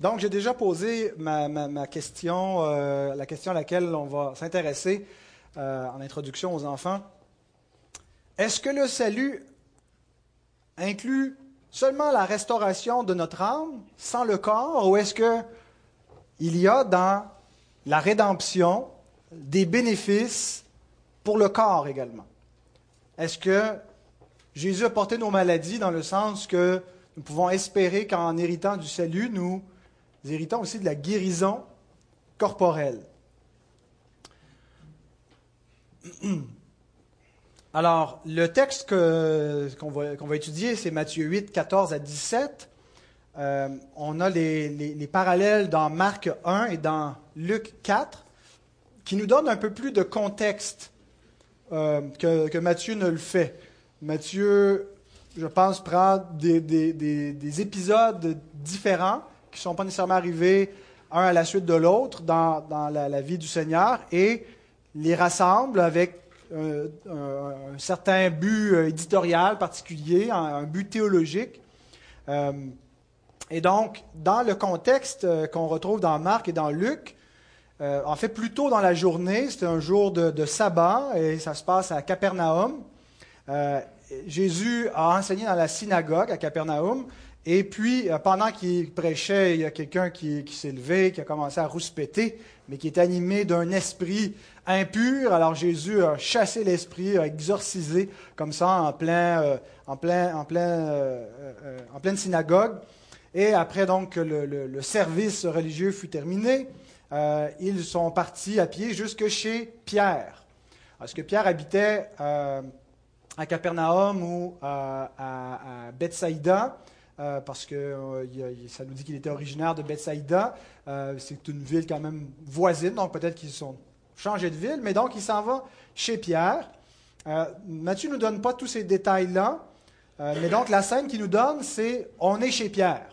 Donc, j'ai déjà posé ma, question, euh, la question à laquelle on va s'intéresser euh, en introduction aux enfants. Est-ce que le salut inclut seulement la restauration de notre âme sans le corps, ou est-ce que il y a dans la rédemption des bénéfices pour le corps également? Est-ce que Jésus a porté nos maladies dans le sens que nous pouvons espérer qu'en héritant du salut, nous héritons aussi de la guérison corporelle. Alors, le texte qu'on va, étudier, c'est Matthieu 8, 14 à 17. Euh, on a les, parallèles dans Marc 1 et dans Luc 4 qui nous donnent un peu plus de contexte euh, que, Matthieu ne le fait. Matthieu, je pense, prend des épisodes différents qui ne sont pas nécessairement arrivés un à la suite de l'autre dans, la, vie du Seigneur et les rassemble avec euh, un, certain but euh, éditorial particulier, un, but théologique. Euh, et donc, dans le contexte qu'on retrouve dans Marc et dans Luc, en fait, plus tôt dans la journée, c'était un jour de, de, sabbat et ça se passe à Capernaum. Jésus a enseigné dans la synagogue à Capernaum et puis, euh, pendant qu'il prêchait, il y a quelqu'un qui, s'est levé, qui a commencé à rouspéter, mais qui est animé d'un esprit impur. Alors Jésus a chassé l'esprit, a exorcisé comme ça en, plein, euh, en, plein, en, plein, euh, en pleine synagogue. Et après donc que le, service religieux fut terminé, ils sont partis à pied jusque chez Pierre. Est-ce que Pierre habitait à Capernaum ou à, à Bethsaïda. Euh, parce que euh, ça nous dit qu'il était originaire de Bethsaïda. Euh, c'est une ville quand même voisine, donc peut-être qu'ils sont changés de ville, mais donc il s'en va chez Pierre. Matthieu ne nous donne pas tous ces détails-là, mais donc la scène qu'il nous donne, c'est on est chez Pierre.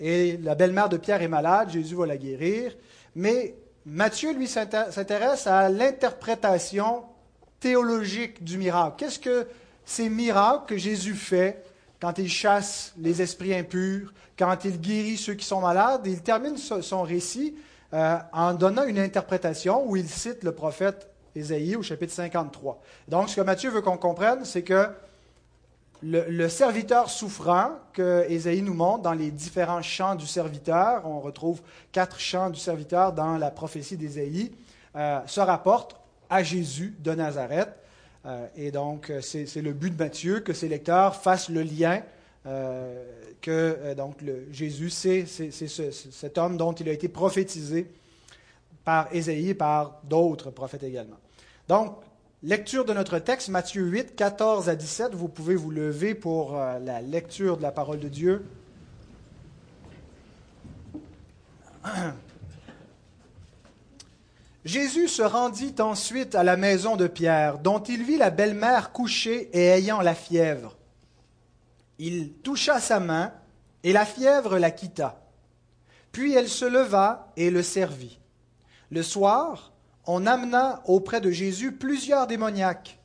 et la belle-mère de Pierre est malade, Jésus va la guérir, mais Matthieu, lui, s'intéresse à l'interprétation théologique du miracle. Qu'est-ce que ces miracles que Jésus fait quand il chasse les esprits impurs, quand il guérit ceux qui sont malades. il termine son récit euh, en donnant une interprétation où il cite le prophète Ésaïe au chapitre 53. Donc, ce que Matthieu veut qu'on comprenne, c'est que le, serviteur souffrant que Ésaïe nous montre dans les différents chants du serviteur, on retrouve quatre chants du serviteur dans la prophétie d'Ésaïe, euh, se rapporte à Jésus de Nazareth. Euh, et donc, euh, c'est le but de Matthieu que ses lecteurs fassent le lien euh, que donc Jésus, c'est cet homme dont il a été prophétisé par Ésaïe et par d'autres prophètes également. Donc, lecture de notre texte, Matthieu 8, 14 à 17. Vous pouvez vous lever pour la lecture de la parole de Dieu. Jésus se rendit ensuite à la maison de Pierre, dont il vit la belle-mère couchée et ayant la fièvre. Il toucha sa main, et la fièvre la quitta. Puis elle se leva et le servit. Le soir, on amena auprès de Jésus plusieurs démoniaques.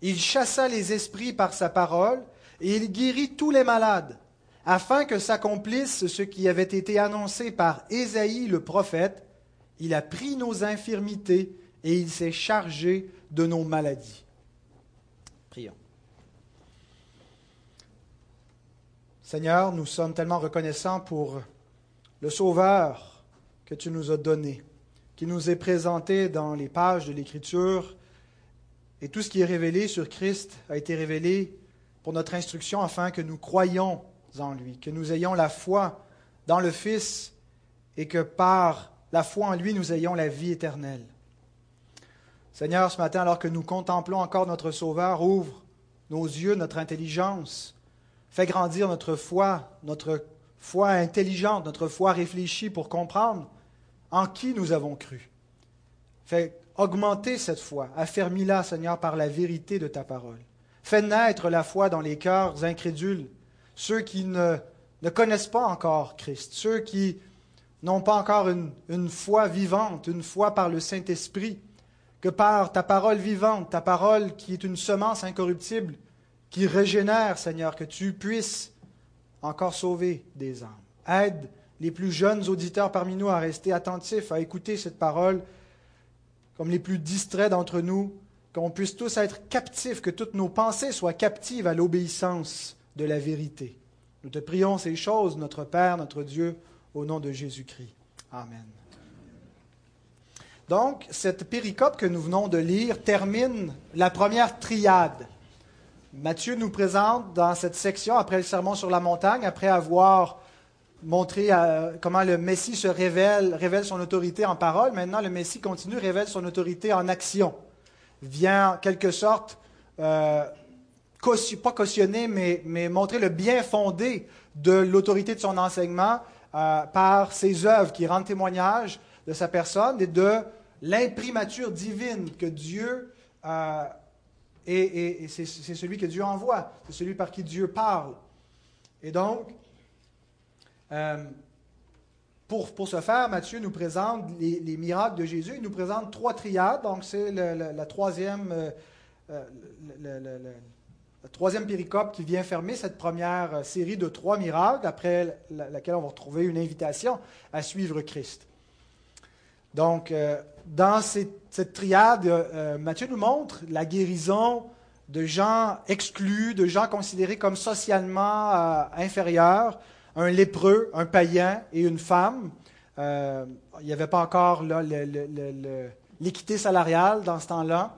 Il chassa les esprits par sa parole, et il guérit tous les malades, afin que s'accomplisse ce qui avait été annoncé par Ésaïe le prophète il a pris nos infirmités et il s'est chargé de nos maladies. Prions. Seigneur, nous sommes tellement reconnaissants pour le Sauveur que tu nous as donné, qui nous est présenté dans les pages de l'Écriture. Et tout ce qui est révélé sur Christ a été révélé pour notre instruction afin que nous croyions en lui, que nous ayons la foi dans le Fils et que par la foi en lui, nous ayons la vie éternelle. Seigneur, ce matin, alors que nous contemplons encore notre Sauveur, ouvre nos yeux, notre intelligence, fais grandir notre foi, notre foi intelligente, notre foi réfléchie pour comprendre en qui nous avons cru. Fais augmenter cette foi, affermis-la, Seigneur, par la vérité de ta parole. Fais naître la foi dans les cœurs incrédules, ceux qui ne, ne connaissent pas encore Christ, ceux qui n'ont pas encore une, foi vivante, une foi par le Saint-Esprit, que par ta parole vivante, ta parole qui est une semence incorruptible, qui régénère, Seigneur, que tu puisses encore sauver des âmes. Aide les plus jeunes auditeurs parmi nous à rester attentifs, à écouter cette parole, comme les plus distraits d'entre nous, qu'on puisse tous être captifs, que toutes nos pensées soient captives à l'obéissance de la vérité. Nous te prions ces choses, notre Père, notre Dieu, au nom de Jésus-Christ. Amen. Donc, cette péricope que nous venons de lire termine la première triade. Matthieu nous présente dans cette section, après le sermon sur la montagne, après avoir montré euh, comment le Messie se révèle, révèle son autorité en parole, maintenant le Messie continue, révèle son autorité en action. Vient en quelque sorte, euh, pas cautionner, mais, mais, montrer le bien fondé de l'autorité de son enseignement euh, par ses œuvres qui rendent témoignage de sa personne et de l'imprimature divine que Dieu euh, et, c'est celui que Dieu envoie, c'est celui par qui Dieu parle. Et donc, euh, pour, pour, ce faire, Matthieu nous présente les, miracles de Jésus. Il nous présente trois triades. Donc, c'est la troisième, euh, troisième péricope qui vient fermer cette première série de trois miracles, après laquelle on va retrouver une invitation à suivre Christ. Donc, dans cette, triade, euh, Matthieu nous montre la guérison de gens exclus, de gens considérés comme socialement euh, inférieurs, un lépreux, un païen et une femme. Euh, il n'y avait pas encore l'équité salariale dans ce temps-là.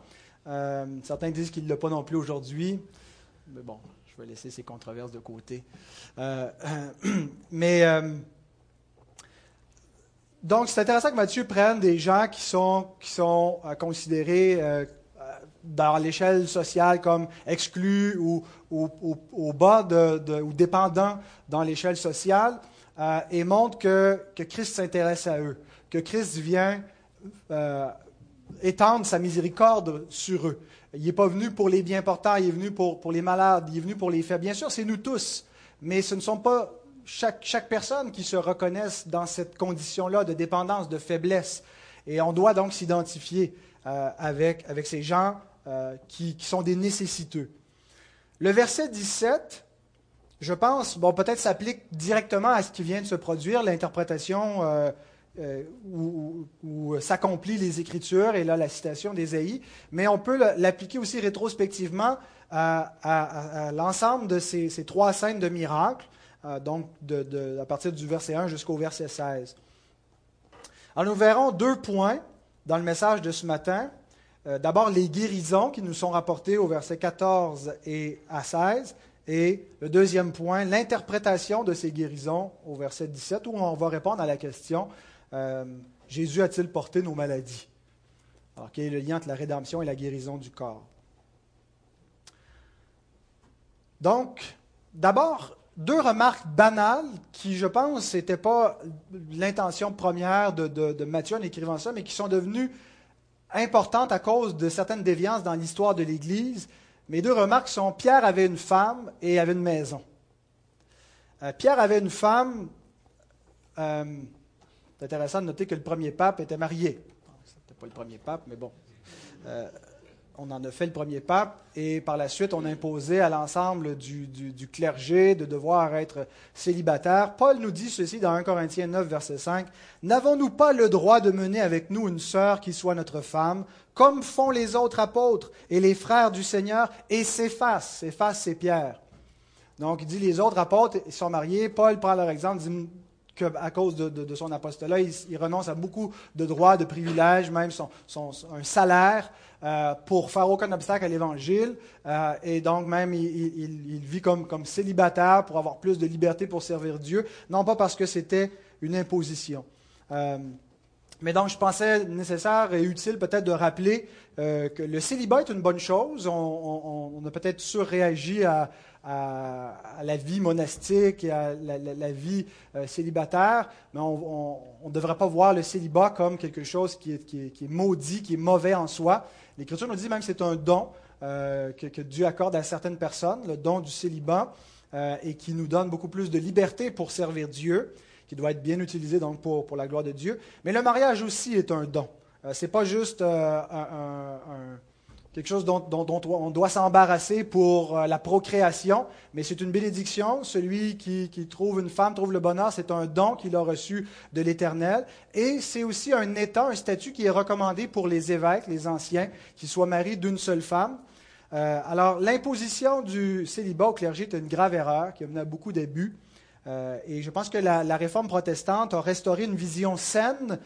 certains disent qu'il ne l'a pas non plus aujourd'hui. Mais bon, je vais laisser ces controverses de côté. mais donc, c'est intéressant que Matthieu prenne des gens qui sont, qui sont euh, considérés euh, dans l'échelle sociale comme exclus ou, au bas de, ou dépendants dans l'échelle sociale euh, et montre que, que Christ s'intéresse à eux, que Christ vient étendre sa miséricorde sur eux. Il n'est pas venu pour les bien portants, il est venu pour, pour les malades, il est venu pour les faibles. Bien sûr, c'est nous tous, mais ce ne sont pas chaque, personne qui se reconnaisse dans cette condition-là de dépendance, de faiblesse. Et on doit donc s'identifier euh, avec, avec ces gens euh, qui, sont des nécessiteux. Le verset 17, je pense, bon, peut-être s'applique directement à ce qui vient de se produire, l'interprétation euh, où, s'accomplissent les Écritures, et là la citation d'Ésaïe, mais on peut l'appliquer aussi rétrospectivement à, l'ensemble de ces, trois scènes de miracles. Euh, donc à partir du verset 1 jusqu'au verset 16. Alors nous verrons deux points dans le message de ce matin. Euh, d'abord, les guérisons qui nous sont rapportées au verset 14 et à 16. Et le deuxième point, l'interprétation de ces guérisons au verset 17, où on va répondre à la question euh, Jésus a-t-il porté nos maladies? Alors, quel est le lien entre la rédemption et la guérison du corps? Donc, d'abord, deux remarques banales qui, je pense, n'étaient pas l'intention première de, Matthieu en écrivant ça, mais qui sont devenues importantes à cause de certaines déviances dans l'histoire de l'Église. Mes deux remarques sont Pierre avait une femme et avait une maison. Euh, Pierre avait une femme. Euh, c'est intéressant de noter que le premier pape était marié. Ce n'était pas le premier pape, mais bon. Euh, on en a fait le premier pape et par la suite on a imposé à l'ensemble du, clergé de devoir être célibataire. Paul nous dit ceci dans 1 Corinthiens 9, verset 5. N'avons-nous pas le droit de mener avec nous une sœur qui soit notre femme, comme font les autres apôtres et les frères du Seigneur et s'effacent S'efface, c'est Pierre. Donc il dit les autres apôtres sont mariés. Paul prend leur exemple, dit qu'à cause de, son apostolat, il, renonce à beaucoup de droits, de privilèges, même son, un salaire. Euh, pour faire aucun obstacle à l'Évangile. Euh, et donc même, il, vit comme, célibataire pour avoir plus de liberté pour servir Dieu, non pas parce que c'était une imposition. Euh, mais donc, je pensais nécessaire et utile peut-être de rappeler que le célibat est une bonne chose. On, a peut-être surréagi à, à, la vie monastique et à la, vie célibataire, mais on ne devrait pas voir le célibat comme quelque chose qui est, maudit, qui est mauvais en soi. L'Écriture nous dit même que c'est un don euh, que, Dieu accorde à certaines personnes, le don du célibat, euh, et qui nous donne beaucoup plus de liberté pour servir Dieu, qui doit être bien utilisé donc pour, la gloire de Dieu. Mais le mariage aussi est un don. Euh, ce n'est pas juste un, quelque chose dont, on doit s'embarrasser pour euh, la procréation, mais c'est une bénédiction. Celui qui, trouve une femme trouve le bonheur, c'est un don qu'il a reçu de l'Éternel. Et c'est aussi un état, un statut qui est recommandé pour les évêques, les anciens, qui soient mariés d'une seule femme. Euh, alors, l'imposition du célibat au clergé est une grave erreur qui a mené à beaucoup d'abus. Euh, et je pense que la, réforme protestante a restauré une vision saine,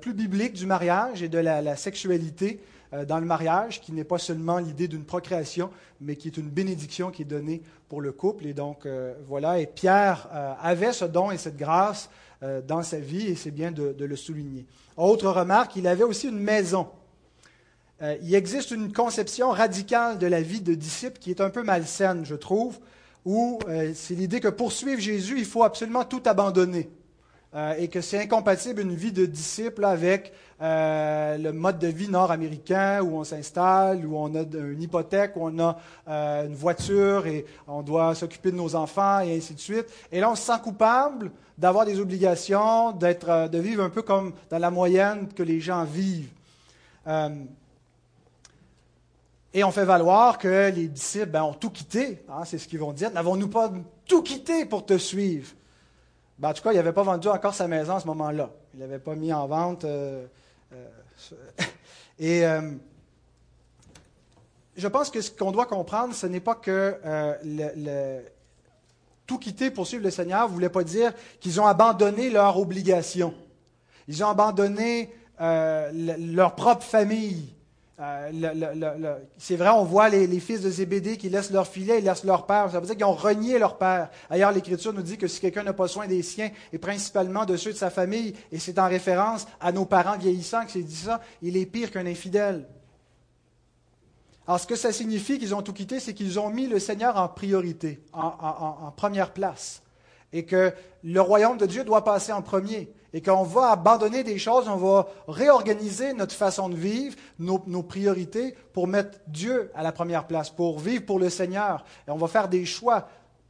plus biblique du mariage et de la sexualité euh, dans le mariage, qui n'est pas seulement l'idée d'une procréation, mais qui est une bénédiction qui est donnée pour le couple. Et donc, euh, voilà, et Pierre euh, avait ce don et cette grâce dans sa vie, et c'est bien de, le souligner. Autre remarque, il avait aussi une maison. il existe une conception radicale de la vie de disciple qui est un peu malsaine, je trouve, où c'est l'idée que pour suivre Jésus, il faut absolument tout abandonner. Et que c'est incompatible une vie de disciple avec euh, le mode de vie nord-américain où on s'installe, où on a une hypothèque, où on a euh, une voiture et on doit s'occuper de nos enfants et ainsi de suite. Et là, on se sent coupable d'avoir des obligations, d'être, euh, de vivre un peu comme dans la moyenne que les gens vivent. et on fait valoir que les disciples ben, ont tout quitté, hein, c'est ce qu'ils vont dire. N'avons-nous pas tout quitté pour te suivre? Ben, en tout cas, il n'avait pas vendu encore sa maison à ce moment-là. Il n'avait pas mis en vente euh, et euh, je pense que ce qu'on doit comprendre, ce n'est pas que euh, tout quitter pour suivre le Seigneur ne voulait pas dire qu'ils ont abandonné leur obligation. Ils ont abandonné leur propre famille. Euh, c'est vrai, on voit les, fils de Zébédée qui laissent leur filet, ils laissent leur père. Ça veut dire qu'ils ont renié leur père. Ailleurs, l'Écriture nous dit que si quelqu'un n'a pas soin des siens, et principalement de ceux de sa famille, et c'est en référence à nos parents vieillissants que c'est dit ça, il est pire qu'un infidèle. Alors, ce que ça signifie qu'ils ont tout quitté, c'est qu'ils ont mis le Seigneur en priorité, en première place, et que le royaume de Dieu doit passer en premier et qu'on va abandonner des choses, on va réorganiser notre façon de vivre, nos, priorités pour mettre Dieu à la première place, pour vivre pour le Seigneur. Et on va faire des choix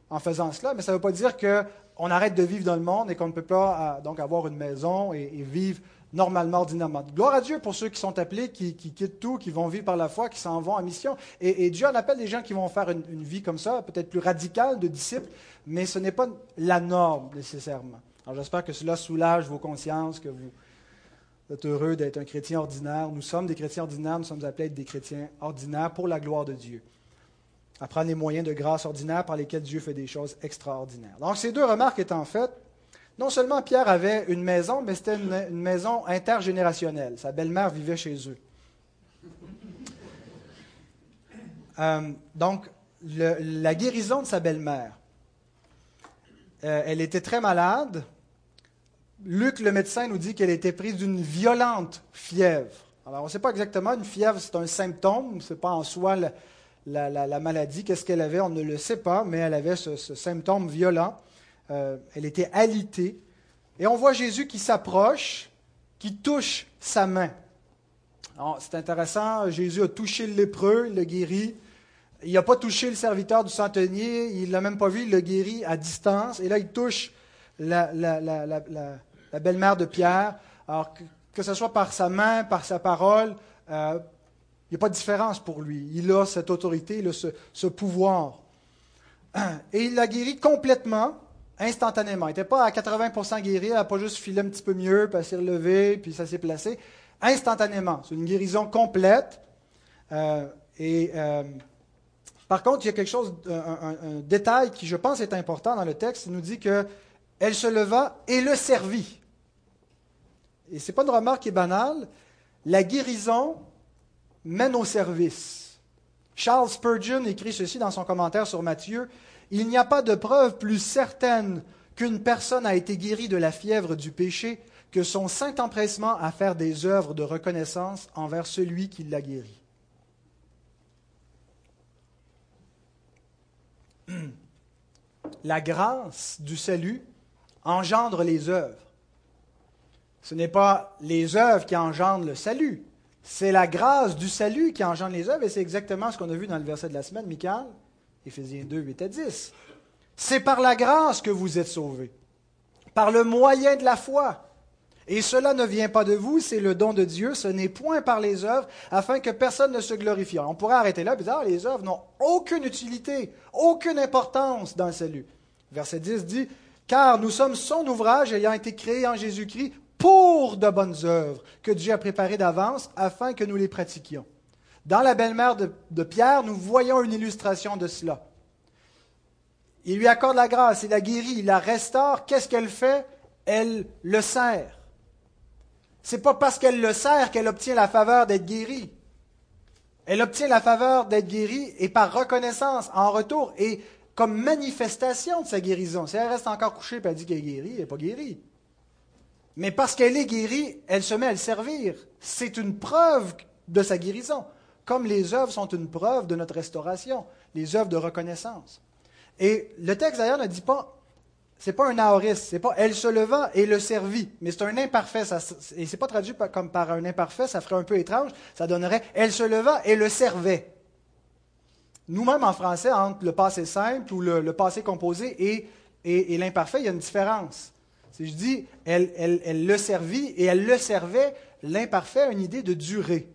en faisant cela, mais ça ne veut pas dire qu'on arrête de vivre dans le monde et qu'on ne peut pas euh, donc avoir une maison et, vivre normalement, ordinairement. Gloire à Dieu pour ceux qui sont appelés, qui, quittent tout, qui vont vivre par la foi, qui s'en vont en mission. Et, Dieu en appelle des gens qui vont faire une vie comme ça, peut-être plus radicale de disciples, mais ce n'est pas la norme nécessairement. Alors j'espère que cela soulage vos consciences, que vous êtes heureux d'être un chrétien ordinaire. Nous sommes des chrétiens ordinaires, nous sommes appelés à être des chrétiens ordinaires pour la gloire de Dieu. À prendre les moyens de grâce ordinaire par lesquels Dieu fait des choses extraordinaires. Donc ces deux remarques étant faites, non seulement Pierre avait une maison, mais c'était une, maison intergénérationnelle. Sa belle-mère vivait chez eux. Euh, donc, la guérison de sa belle-mère. Euh, elle était très malade. Luc, le médecin, nous dit qu'elle était prise d'une violente fièvre. Alors, on ne sait pas exactement, une fièvre, c'est un symptôme, ce n'est pas en soi la, maladie. Qu'est-ce qu'elle avait On ne le sait pas, mais elle avait ce, symptôme violent. Euh, elle était alitée. Et on voit Jésus qui s'approche, qui touche sa main. C'est intéressant, Jésus a touché le lépreux, il le guérit. Il n'a pas touché le serviteur du centenier, il ne l'a même pas vu, il l'a guéri à distance. Et là, il touche la belle-mère de Pierre. Alors, que, ce soit par sa main, par sa parole, euh, il n'y a pas de différence pour lui. Il a cette autorité, il a ce, pouvoir. Et il l'a guéri complètement, instantanément. Il n'était pas à 80% guéri, il n'a pas juste filé un petit peu mieux, puis s'est relevée, puis ça s'est placé. Instantanément. C'est une guérison complète. Euh, et euh, par contre, il y a quelque chose, un, un, détail qui, je pense, est important dans le texte. Il nous dit que elle se leva et le servit. Et ce n'est pas une remarque qui est banale. La guérison mène au service. Charles Spurgeon écrit ceci dans son commentaire sur Matthieu. Il n'y a pas de preuve plus certaine qu'une personne a été guérie de la fièvre du péché que son saint empressement à faire des œuvres de reconnaissance envers celui qui l'a guéri. La grâce du salut engendre les œuvres. Ce n'est pas les œuvres qui engendrent le salut, c'est la grâce du salut qui engendre les œuvres, et c'est exactement ce qu'on a vu dans le verset de la semaine, Michael, Éphésiens 2, 8 à 10. C'est par la grâce que vous êtes sauvés, par le moyen de la foi. Et cela ne vient pas de vous, c'est le don de Dieu, ce n'est point par les œuvres, afin que personne ne se glorifie. On pourrait arrêter là et ah, les œuvres n'ont aucune utilité, aucune importance dans le salut. Verset 10 dit, car nous sommes son ouvrage ayant été créé en Jésus-Christ pour de bonnes œuvres que Dieu a préparées d'avance afin que nous les pratiquions. Dans la belle-mère de, Pierre, nous voyons une illustration de cela. Il lui accorde la grâce, il la guérit, il la restaure. Qu'est-ce qu'elle fait? Elle le sert. C'est pas parce qu'elle le sert qu'elle obtient la faveur d'être guérie. Elle obtient la faveur d'être guérie et par reconnaissance en retour et comme manifestation de sa guérison. Si elle reste encore couchée et elle dit qu'elle est guérie, elle n'est pas guérie. Mais parce qu'elle est guérie, elle se met à le servir. C'est une preuve de sa guérison, comme les œuvres sont une preuve de notre restauration, les œuvres de reconnaissance. Et le texte d'ailleurs ne dit pas, c'est pas un aoriste, c'est pas elle se leva et le servit, mais c'est un imparfait, ça, et c'est pas traduit comme par un imparfait, ça ferait un peu étrange, ça donnerait elle se leva et le servait. Nous-mêmes en français, entre le passé simple ou le, passé composé et, et l'imparfait, il y a une différence. Je dis elle, elle, le servit et elle le servait, l'imparfait a une idée de durée.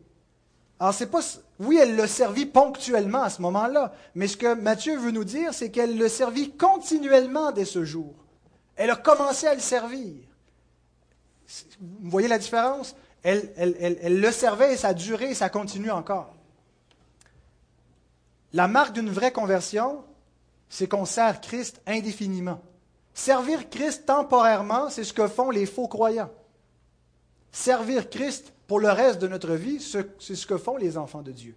Alors, c'est pas. Oui, elle le servit ponctuellement à ce moment-là, mais ce que Matthieu veut nous dire, c'est qu'elle le servit continuellement dès ce jour. Elle a commencé à le servir. Vous voyez la différence? Elle, elle, le servait et ça a duré et ça continue encore. La marque d'une vraie conversion, c'est qu'on sert Christ indéfiniment. Servir Christ temporairement, c'est ce que font les faux croyants. Servir Christ pour le reste de notre vie, c'est ce que font les enfants de Dieu.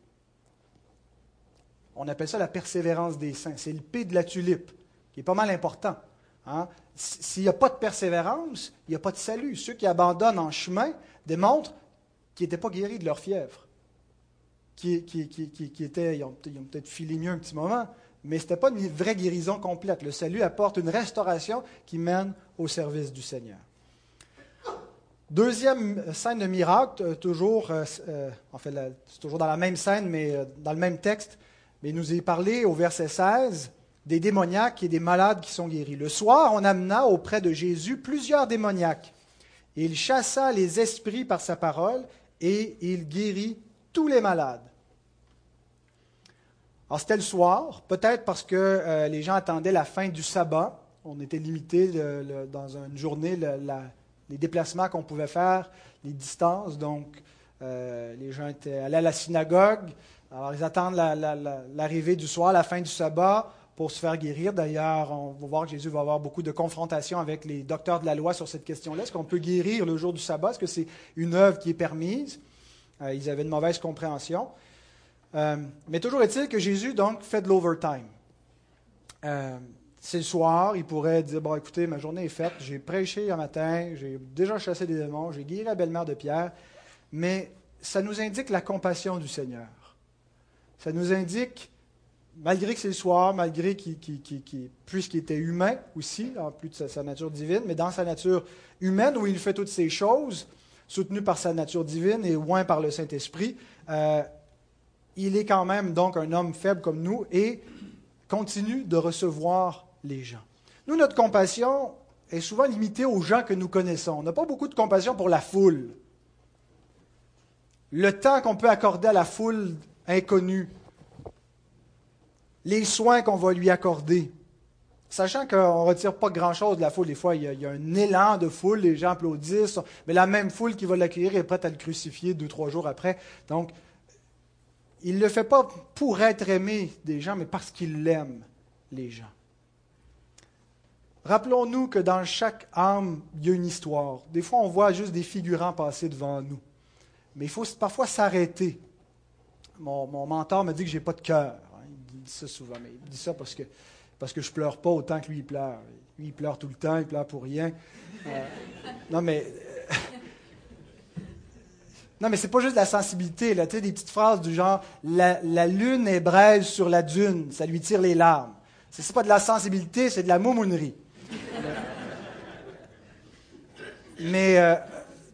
On appelle ça la persévérance des saints. C'est le P de la tulipe, qui est pas mal important. Hein. S'il n'y a pas de persévérance, il n'y a pas de salut. Ceux qui abandonnent en chemin démontrent qu'ils n'étaient pas guéris de leur fièvre. Qui, étaient, ils ont peut-être filé mieux un petit moment, mais ce n'était pas une vraie guérison complète. Le salut apporte une restauration qui mène au service du Seigneur. Deuxième scène de miracle, euh, toujours, euh, euh, en fait, c'est toujours dans la même scène, mais dans le même texte. Mais il nous est parlé au verset 16 des démoniaques et des malades qui sont guéris. Le soir, on amena auprès de Jésus plusieurs démoniaques. Il chassa les esprits par sa parole et il guérit tous les malades. Alors c'était le soir, peut-être parce que euh, les gens attendaient la fin du sabbat. On était limité dans une journée les déplacements qu'on pouvait faire, les distances. Donc euh, les gens étaient allés à la synagogue. Alors ils attendent l'arrivée du soir, la fin du sabbat pour se faire guérir. D'ailleurs, on va voir que Jésus va avoir beaucoup de confrontations avec les docteurs de la loi sur cette question-là. Est-ce qu'on peut guérir le jour du sabbat? Est-ce que c'est une œuvre qui est permise? Euh, ils avaient une mauvaise compréhension. Euh, mais toujours est-il que Jésus, donc, fait de l'overtime. Euh, c'est le soir, il pourrait dire, bon, écoutez, ma journée est faite, j'ai prêché un matin, j'ai déjà chassé des démons, j'ai guéri la belle-mère de Pierre, mais ça nous indique la compassion du Seigneur. Ça nous indique, malgré que c'est le soir, malgré qu'il, puisqu'il était humain aussi, en plus de sa, nature divine, mais dans sa nature humaine, où il fait toutes ces choses, soutenu par sa nature divine et loin par le Saint-Esprit, euh, il est quand même donc un homme faible comme nous et continue de recevoir les gens. Nous, notre compassion est souvent limitée aux gens que nous connaissons. On n'a pas beaucoup de compassion pour la foule. Le temps qu'on peut accorder à la foule inconnue, les soins qu'on va lui accorder, sachant qu'on ne retire pas grand-chose de la foule. Des fois, il y, a, un élan de foule, les gens applaudissent, mais la même foule qui va l'accueillir est prête à le crucifier deux, trois jours après. Donc, il ne le fait pas pour être aimé des gens, mais parce qu'il aime les gens. Rappelons-nous que dans chaque âme, il y a une histoire. Des fois, on voit juste des figurants passer devant nous. Mais il faut parfois s'arrêter. Mon, mentor me dit que je n'ai pas de cœur. Il dit ça souvent, mais il dit ça parce que, parce que je ne pleure pas autant que lui, il pleure. Lui, il pleure tout le temps, il pleure pour rien. Euh, non, mais non, mais c'est pas juste la sensibilité, tu sais, des petites phrases du genre la, lune est braise sur la dune, ça lui tire les larmes. Ce n'est pas de la sensibilité, c'est de la moumounerie. mais euh,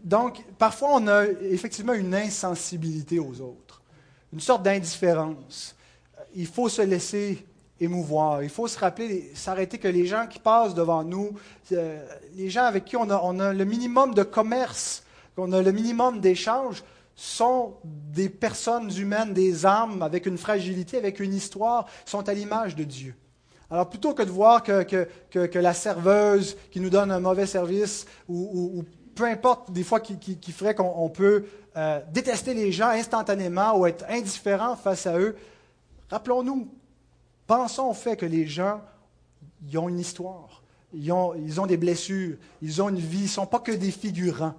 donc, parfois, on a effectivement une insensibilité aux autres, une sorte d'indifférence. Il faut se laisser émouvoir. Il faut se rappeler, s'arrêter que les gens qui passent devant nous, euh, les gens avec qui on a le minimum de commerce, qu'on a le minimum d'échange, sont des personnes humaines, des âmes avec une fragilité, avec une histoire, sont à l'image de Dieu. Alors plutôt que de voir que, la serveuse qui nous donne un mauvais service ou, peu importe des fois qui, qui, ferait qu'on peut euh, détester les gens instantanément ou être indifférent face à eux, rappelons-nous, pensons au fait que les gens ils ont une histoire, ont, ils ont des blessures, ils ont une vie, ils ne sont pas que des figurants.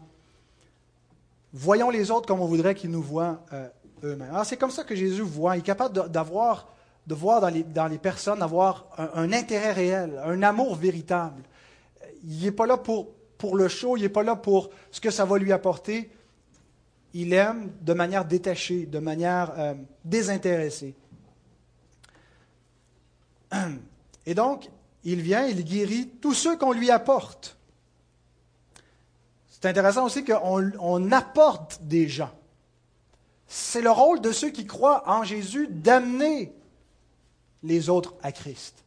Voyons les autres comme on voudrait qu'ils nous voient euh, eux-mêmes. Alors c'est comme ça que Jésus voit. Il est capable de voir dans les, personnes, d'avoir un, intérêt réel, un amour véritable. Il n'est pas là pour, pour le show, il n'est pas là pour ce que ça va lui apporter. Il aime de manière détachée, de manière euh, désintéressée. Et donc, il vient, il guérit tous ceux qu'on lui apporte. C'est intéressant aussi qu'on apporte des gens. C'est le rôle de ceux qui croient en Jésus d'amener les autres à Christ.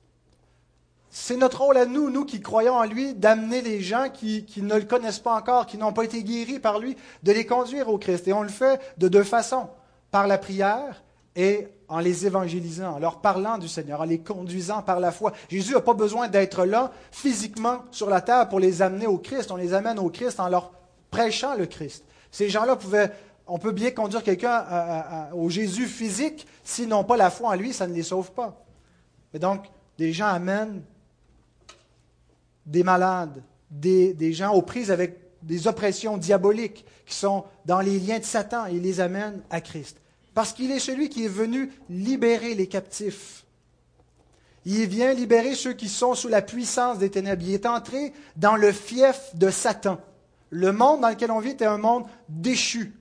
C'est notre rôle à nous, nous qui croyons en lui, d'amener les gens qui, qui, ne le connaissent pas encore, qui n'ont pas été guéris par lui, de les conduire au Christ. Et on le fait de deux façons, par la prière et en les évangélisant, en leur parlant du Seigneur, en les conduisant par la foi. Jésus n'a pas besoin d'être là physiquement sur la terre pour les amener au Christ. On les amène au Christ en leur prêchant le Christ. Ces gens-là pouvaient, on peut bien conduire quelqu'un au Jésus physique, s'ils n'ont pas la foi en lui, ça ne les sauve pas. Et donc, des gens amènent des malades, des, gens aux prises avec des oppressions diaboliques qui sont dans les liens de Satan et les amènent à Christ parce qu'il est celui qui est venu libérer les captifs. Il vient libérer ceux qui sont sous la puissance des ténèbres. Il est entré dans le fief de Satan. Le monde dans lequel on vit était un monde déchu.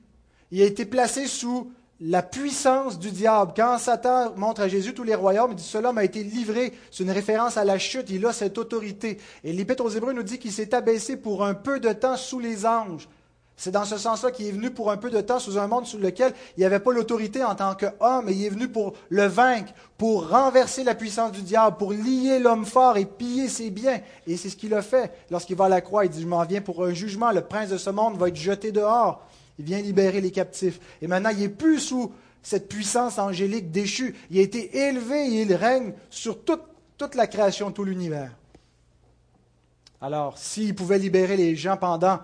Il a été placé sous la puissance du diable. Quand Satan montre à Jésus tous les royaumes, il dit Cela m'a été livré. C'est une référence à la chute. Il a cette autorité. Et l'Épître aux Hébreux nous dit qu'il s'est abaissé pour un peu de temps sous les anges. C'est dans ce sens-là qu'il est venu pour un peu de temps sous un monde sous lequel il n'y avait pas l'autorité en tant qu'homme, et il est venu pour le vaincre, pour renverser la puissance du diable, pour lier l'homme fort et piller ses biens. Et c'est ce qu'il a fait. Lorsqu'il va à la croix, il dit, je m'en viens pour un jugement, le prince de ce monde va être jeté dehors. Il vient libérer les captifs. Et maintenant, il n'est plus sous cette puissance angélique déchue. Il a été élevé et il règne sur toute, toute la création, tout l'univers. Alors, s'il pouvait libérer les gens pendant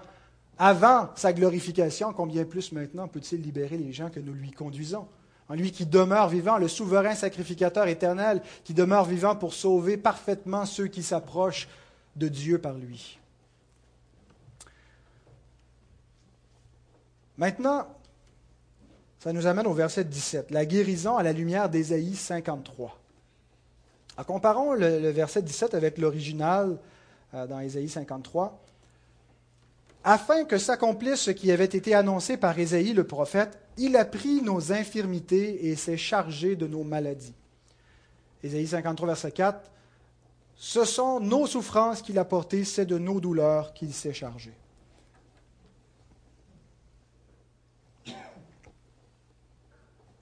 avant sa glorification, combien plus maintenant peut-il libérer les gens que nous lui conduisons? En lui qui demeure vivant, le souverain sacrificateur éternel, qui demeure vivant pour sauver parfaitement ceux qui s'approchent de Dieu par lui. Maintenant, ça nous amène au verset 17, la guérison à la lumière d'Ésaïe 53. En comparons le, verset 17 avec l'original euh, dans Ésaïe 53 afin que s'accomplisse ce qui avait été annoncé par Ésaïe le prophète, il a pris nos infirmités et s'est chargé de nos maladies. Ésaïe 53, verset 4, Ce sont nos souffrances qu'il a portées, c'est de nos douleurs qu'il s'est chargé.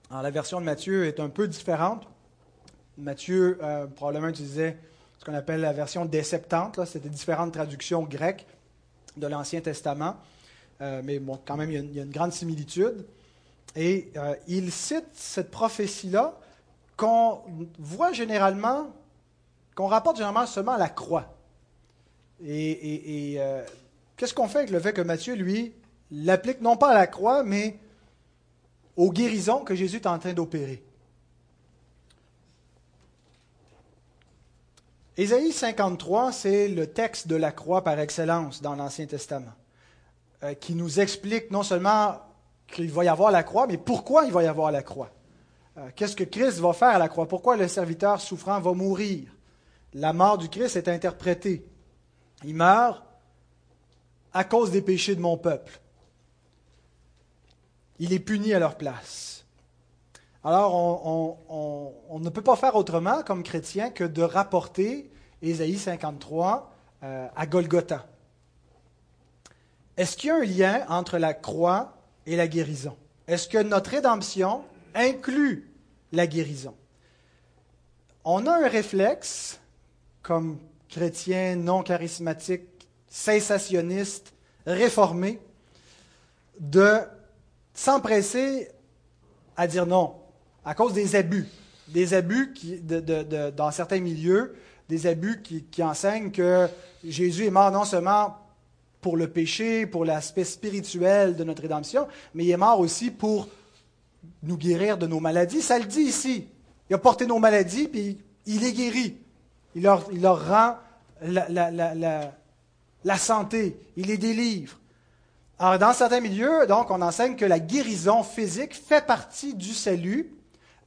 Alors, la version de Matthieu est un peu différente. Matthieu euh, probablement utilisait ce qu'on appelle la version des Septante, c'était différentes traductions grecques de l'Ancien Testament, euh, mais bon, quand même, il y, a une, grande similitude. Et euh, il cite cette prophétie-là qu'on voit généralement, qu'on rapporte généralement seulement à la croix. Et, euh, qu'est-ce qu'on fait avec le fait que Matthieu, lui, l'applique non pas à la croix, mais aux guérisons que Jésus est en train d'opérer? Ésaïe 53, c'est le texte de la croix par excellence dans l'Ancien Testament, euh, qui nous explique non seulement qu'il va y avoir la croix, mais pourquoi il va y avoir la croix. Euh, qu'est-ce que Christ va faire à la croix? Pourquoi le serviteur souffrant va mourir? La mort du Christ est interprétée. Il meurt à cause des péchés de mon peuple. Il est puni à leur place. Alors, on, ne peut pas faire autrement comme chrétien que de rapporter Ésaïe 53 euh, à Golgotha. Est-ce qu'il y a un lien entre la croix et la guérison? Est-ce que notre rédemption inclut la guérison? on a un réflexe, comme chrétien non charismatique, sensationniste, réformé, de s'empresser à dire non, à cause des abus. Des abus qui, dans certains milieux, des abus qui, enseignent que Jésus est mort non seulement pour le péché, pour l'aspect spirituel de notre rédemption, mais il est mort aussi pour nous guérir de nos maladies. Ça le dit ici. Il a porté nos maladies, puis il est guéri. Il leur, rend la, la, santé. Il les délivre. Alors, dans certains milieux, donc, on enseigne que la guérison physique fait partie du salut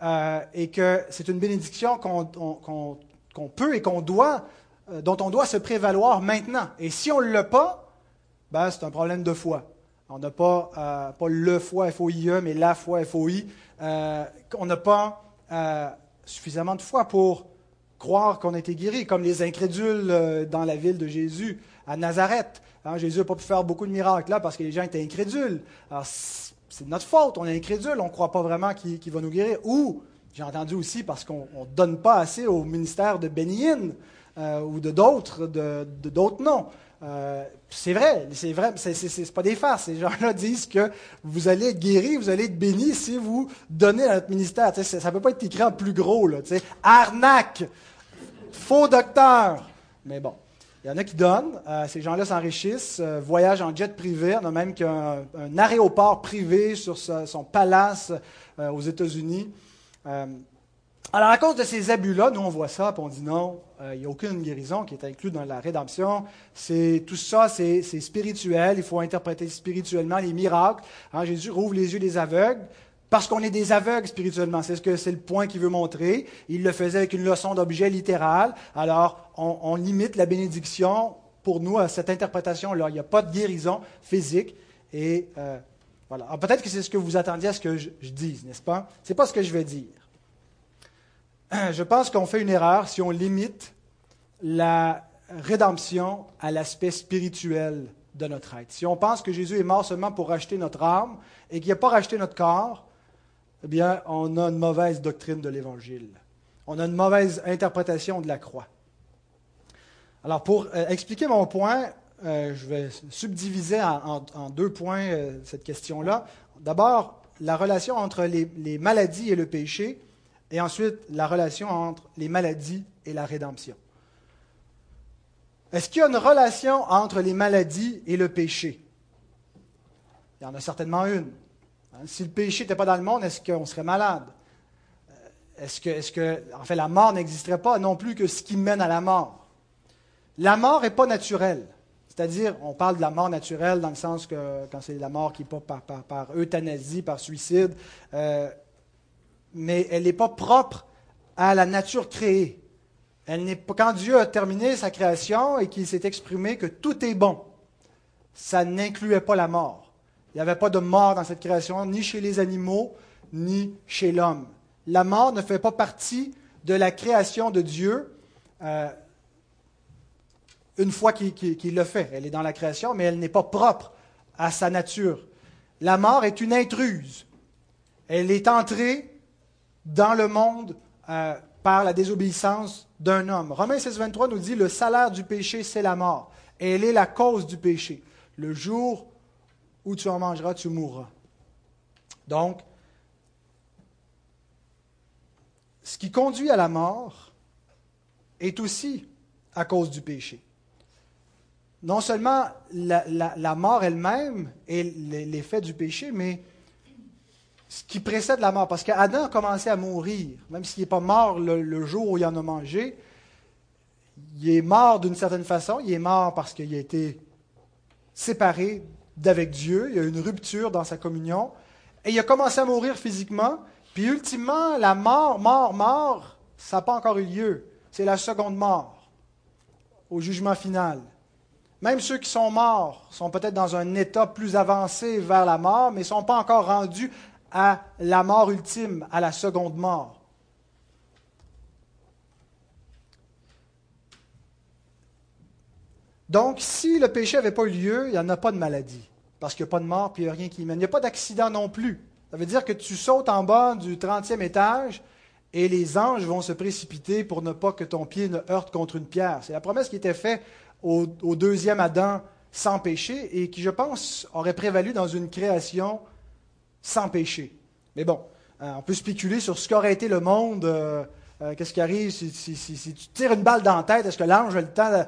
euh, et que c'est une bénédiction qu'on peut et qu'on doit, euh, dont on doit se prévaloir maintenant. Et si on ne l'a pas, ben, c'est un problème de foi. On n'a pas, euh, pas le foi FOIE, mais la foi FOI. Euh, on n'a pas suffisamment de foi pour croire qu'on a été guéri, comme les incrédules dans la ville de Jésus, à Nazareth. Hein, Jésus n'a pas pu faire beaucoup de miracles là parce que les gens étaient incrédules. C'est notre faute, on est incrédule, on ne croit pas vraiment qu'il va nous guérir. Ou, j'ai entendu aussi, parce qu'on ne donne pas assez au ministère de Bénin ou de d'autres, de, d'autres noms. Euh, c'est vrai, c'est vrai, c'est pas des farces. Ces gens-là disent que vous allez être guéri, vous allez être béni si vous donnez à notre ministère. ça ne peut pas être écrit en plus gros. Là, arnaque, faux docteur. Mais bon, il y en a qui donnent. Euh, ces gens-là s'enrichissent, euh, voyagent en jet privé. On a même qu'un un aéroport privé sur son palace aux États-Unis. Alors, à cause de ces abus-là, nous, on voit ça, puis on dit non, euh, il n'y a aucune guérison qui est inclue dans la rédemption. C'est, tout ça, c'est, spirituel. Il faut interpréter spirituellement les miracles. Hein, Jésus rouvre les yeux des aveugles parce qu'on est des aveugles spirituellement. C'est ce que c'est le point qu'il veut montrer. Il le faisait avec une leçon d'objet littéral. Alors, on, limite la bénédiction pour nous à cette interprétation-là. Il n'y a pas de guérison physique. Et euh, voilà. peut-être que c'est ce que vous attendiez à ce que je, je dise, n'est-ce pas? Ce n'est pas ce que je vais dire je pense qu'on fait une erreur si on limite la rédemption à l'aspect spirituel de notre être. Si on pense que Jésus est mort seulement pour racheter notre âme et qu'il n'a pas racheté notre corps, eh bien, on a une mauvaise doctrine de l'Évangile. On a une mauvaise interprétation de la croix. Alors, pour euh, expliquer mon point, euh, je vais subdiviser en, deux points euh, cette question-là. D'abord, la relation entre les maladies et le péché, et ensuite, la relation entre les maladies et la rédemption. Est-ce qu'il y a une relation entre les maladies et le péché? Il y en a certainement une. Hein, si le péché n'était pas dans le monde, est-ce qu'on serait malade? Euh, Est-ce que, en fait, la mort n'existerait pas non plus que ce qui mène à la mort? La mort n'est pas naturelle. C'est-à-dire, on parle de la mort naturelle dans le sens que quand c'est la mort qui n'est pas par, euthanasie, par suicide, euh, mais elle n'est pas propre à la nature créée. Quand Dieu a terminé sa création et qu'il s'est exprimé que tout est bon, ça n'incluait pas la mort. Il n'y avait pas de mort dans cette création, ni chez les animaux, ni chez l'homme. La mort ne fait pas partie de la création de Dieu euh, une fois qu'il le fait. Elle est dans la création, mais elle n'est pas propre à sa nature. La mort est une intruse. Elle est entrée dans le monde euh, par la désobéissance d'un homme. Romains 16, 23 nous dit, le salaire du péché, c'est la mort. Elle est la cause du péché. Le jour où tu en mangeras, tu mourras. Donc, ce qui conduit à la mort est aussi à cause du péché. Non seulement la, la mort elle-même est l'effet du péché, mais ce qui précède la mort. Parce qu'Adam a commencé à mourir, même s'il n'est pas mort le, jour où il en a mangé. Il est mort d'une certaine façon. Il est mort parce qu'il a été séparé d'avec Dieu. Il y a eu une rupture dans sa communion. Et il a commencé à mourir physiquement. Puis ultimement, la mort, mort, mort, ça n'a pas encore eu lieu. C'est la seconde mort, au jugement final. Même ceux qui sont morts sont peut-être dans un état plus avancé vers la mort, mais ne sont pas encore rendus à la mort ultime, à la seconde mort. Donc, si le péché n'avait pas eu lieu, il n'y en a pas de maladie, parce qu'il n'y a pas de mort, puis il n'y a rien qui mène. Il n'y a pas d'accident non plus. Ça veut dire que tu sautes en bas du 30e étage et les anges vont se précipiter pour ne pas que ton pied ne heurte contre une pierre. C'est la promesse qui était faite au, deuxième Adam sans péché et qui, je pense, aurait prévalu dans une création sans péché. Mais bon, euh, on peut spéculer sur ce qu'aurait été le monde. Euh, euh, qu'est-ce qui arrive si, tu tires une balle dans la tête? Est-ce que l'ange a le temps de...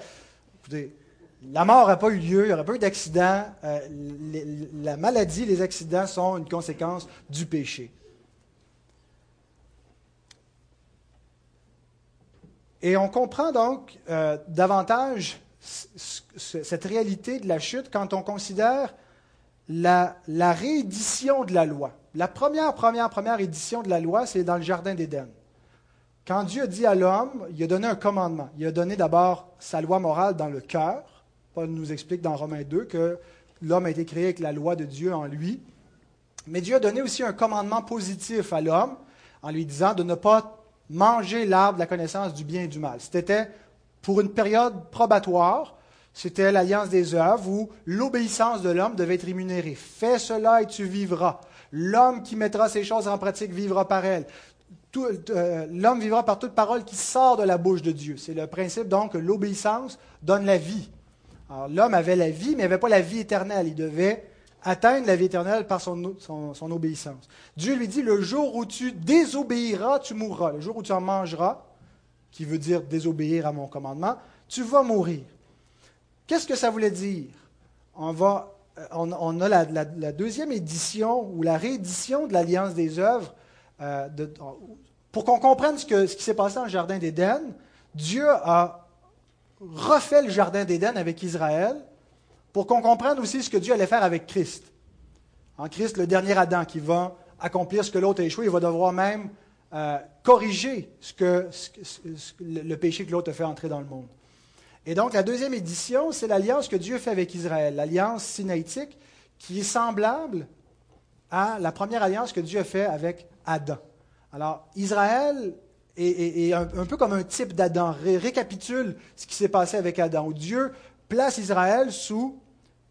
Écoutez, la mort n'aurait pas eu lieu, il n'y aurait pas eu d'accident. la maladie, les accidents sont une conséquence du péché. Et on comprend donc davantage cette réalité de la chute quand on considère la, réédition de la loi. La première, première, première édition de la loi, c'est dans le Jardin d'Éden. Quand Dieu dit à l'homme, il a donné un commandement. Il a donné d'abord sa loi morale dans le cœur. Paul nous explique dans Romains 2 que l'homme a été créé avec la loi de Dieu en lui. Mais Dieu a donné aussi un commandement positif à l'homme en lui disant de ne pas manger l'arbre de la connaissance du bien et du mal. C'était pour une période probatoire c'était l'alliance des œuvres où l'obéissance de l'homme devait être rémunérée. Fais cela et tu vivras. L'homme qui mettra ces choses en pratique vivra par elles. Euh, l'homme vivra par toute parole qui sort de la bouche de Dieu. C'est le principe donc que l'obéissance donne la vie. Alors l'homme avait la vie, mais il n'avait pas la vie éternelle. Il devait atteindre la vie éternelle par son, obéissance. Dieu lui dit, le jour où tu désobéiras, tu mourras. Le jour où tu en mangeras, qui veut dire désobéir à mon commandement, tu vas mourir. Qu'est-ce que ça voulait dire? On, euh, a la, deuxième édition ou la réédition de l'Alliance des œuvres. Euh, pour qu'on comprenne ce, ce qui s'est passé dans le Jardin d'Éden, Dieu a refait le Jardin d'Éden avec Israël pour qu'on comprenne aussi ce que Dieu allait faire avec Christ. En Christ, le dernier Adam qui va accomplir ce que l'autre a échoué, il va devoir même euh, corriger ce que, le péché que l'autre a fait entrer dans le monde. Et donc, la deuxième édition, c'est l'alliance que Dieu fait avec Israël, l'alliance sinaïtique, qui est semblable à la première alliance que Dieu a fait avec Adam. Alors, Israël est, un, peu comme un type d'Adam, récapitule ce qui s'est passé avec Adam, où Dieu place Israël sous